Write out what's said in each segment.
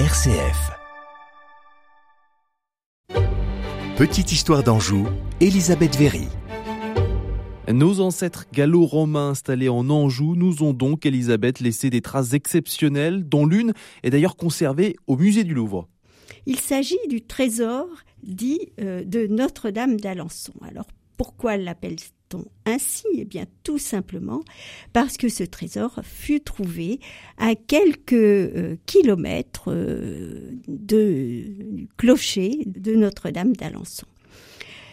RCF. Petite histoire d'Anjou, Elisabeth Véry. Nos ancêtres gallo-romains installés en Anjou nous ont donc, Elisabeth, laissé des traces exceptionnelles, dont l'une est d'ailleurs conservée au musée du Louvre. Il s'agit du trésor dit euh, de Notre-Dame d'Alençon. Alors pourquoi l'appelle-t-on ainsi Eh bien tout simplement parce que ce trésor fut trouvé à quelques euh, kilomètres euh, du clocher de Notre-Dame d'Alençon.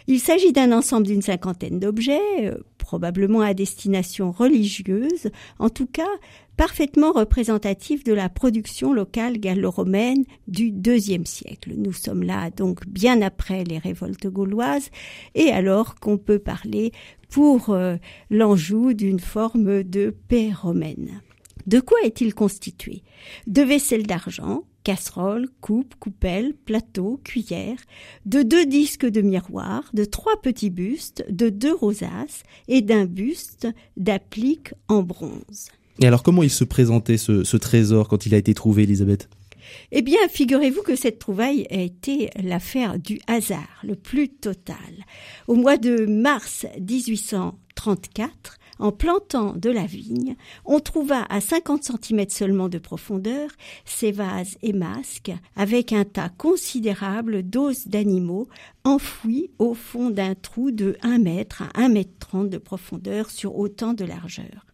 Il s'agit d'un ensemble d'une cinquantaine d'objets, euh, probablement à destination religieuse, en tout cas parfaitement représentatifs de la production locale gallo-romaine du deuxième siècle. Nous sommes là donc bien après les révoltes gauloises et alors qu'on peut parler pour euh, l'Anjou d'une forme de paix romaine. De quoi est-il constitué? De vaisselles d'argent, casseroles, coupes, coupelles, plateaux, cuillères, de deux disques de miroir, de trois petits bustes, de deux rosaces et d'un buste d'applique en bronze. Et alors comment il se présentait ce, ce trésor quand il a été trouvé, Elisabeth eh bien, figurez-vous que cette trouvaille a été l'affaire du hasard le plus total. Au mois de mars 1834, en plantant de la vigne, on trouva à 50 cm seulement de profondeur ces vases et masques avec un tas considérable d'os d'animaux enfouis au fond d'un trou de 1 mètre à 1 mètre 30 de profondeur sur autant de largeur.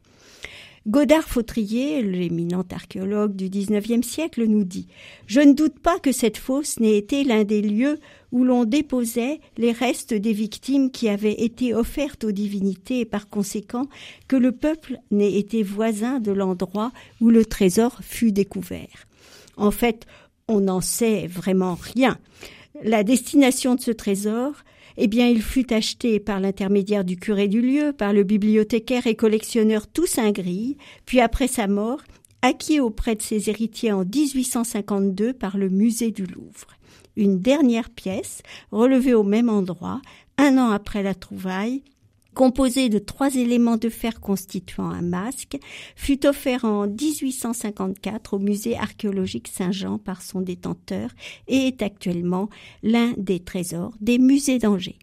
Godard Fautrier, l'éminent archéologue du XIXe siècle, nous dit Je ne doute pas que cette fosse n'ait été l'un des lieux où l'on déposait les restes des victimes qui avaient été offertes aux divinités et par conséquent que le peuple n'ait été voisin de l'endroit où le trésor fut découvert. En fait, on n'en sait vraiment rien. La destination de ce trésor, eh bien, il fut acheté par l'intermédiaire du curé du lieu, par le bibliothécaire et collectionneur Toussaint Grille, puis après sa mort, acquis auprès de ses héritiers en 1852 par le musée du Louvre. Une dernière pièce, relevée au même endroit, un an après la trouvaille, composé de trois éléments de fer constituant un masque, fut offert en 1854 au musée archéologique Saint-Jean par son détenteur et est actuellement l'un des trésors des musées d'Angers.